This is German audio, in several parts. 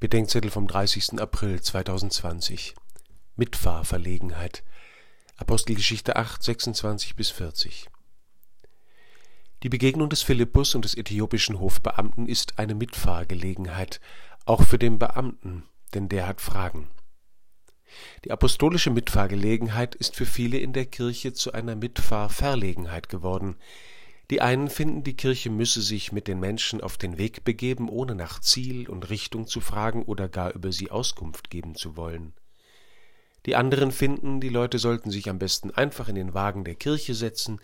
Bedenkzettel vom 30. April 2020 Mitfahrverlegenheit Apostelgeschichte 8, 26 bis 40 Die Begegnung des Philippus und des äthiopischen Hofbeamten ist eine Mitfahrgelegenheit, auch für den Beamten, denn der hat Fragen. Die apostolische Mitfahrgelegenheit ist für viele in der Kirche zu einer Mitfahrverlegenheit geworden. Die einen finden, die Kirche müsse sich mit den Menschen auf den Weg begeben, ohne nach Ziel und Richtung zu fragen oder gar über sie Auskunft geben zu wollen. Die anderen finden, die Leute sollten sich am besten einfach in den Wagen der Kirche setzen,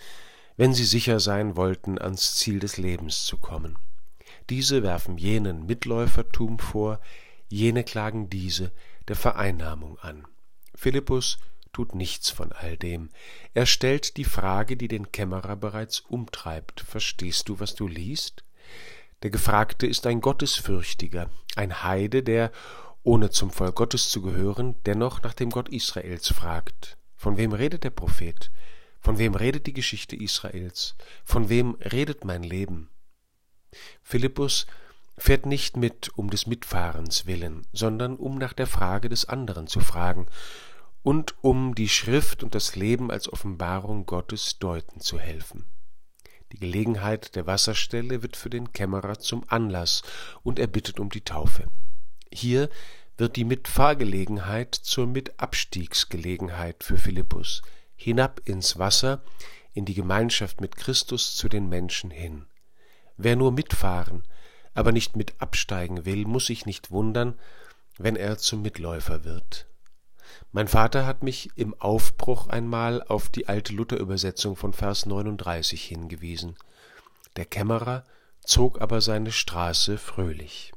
wenn sie sicher sein wollten, ans Ziel des Lebens zu kommen. Diese werfen jenen Mitläufertum vor, jene klagen diese der Vereinnahmung an. Philippus tut nichts von all dem. Er stellt die Frage, die den Kämmerer bereits umtreibt. Verstehst du, was du liest? Der Gefragte ist ein Gottesfürchtiger, ein Heide, der, ohne zum Volk Gottes zu gehören, dennoch nach dem Gott Israels fragt. Von wem redet der Prophet? Von wem redet die Geschichte Israels? Von wem redet mein Leben? Philippus fährt nicht mit um des Mitfahrens willen, sondern um nach der Frage des anderen zu fragen und um die Schrift und das Leben als Offenbarung Gottes deuten zu helfen. Die Gelegenheit der Wasserstelle wird für den Kämmerer zum Anlass und er bittet um die Taufe. Hier wird die Mitfahrgelegenheit zur Mitabstiegsgelegenheit für Philippus, hinab ins Wasser, in die Gemeinschaft mit Christus zu den Menschen hin. Wer nur mitfahren, aber nicht mit absteigen will, muss sich nicht wundern, wenn er zum Mitläufer wird. Mein Vater hat mich im Aufbruch einmal auf die alte Luther-Übersetzung von Vers 39 hingewiesen. Der Kämmerer zog aber seine Straße fröhlich.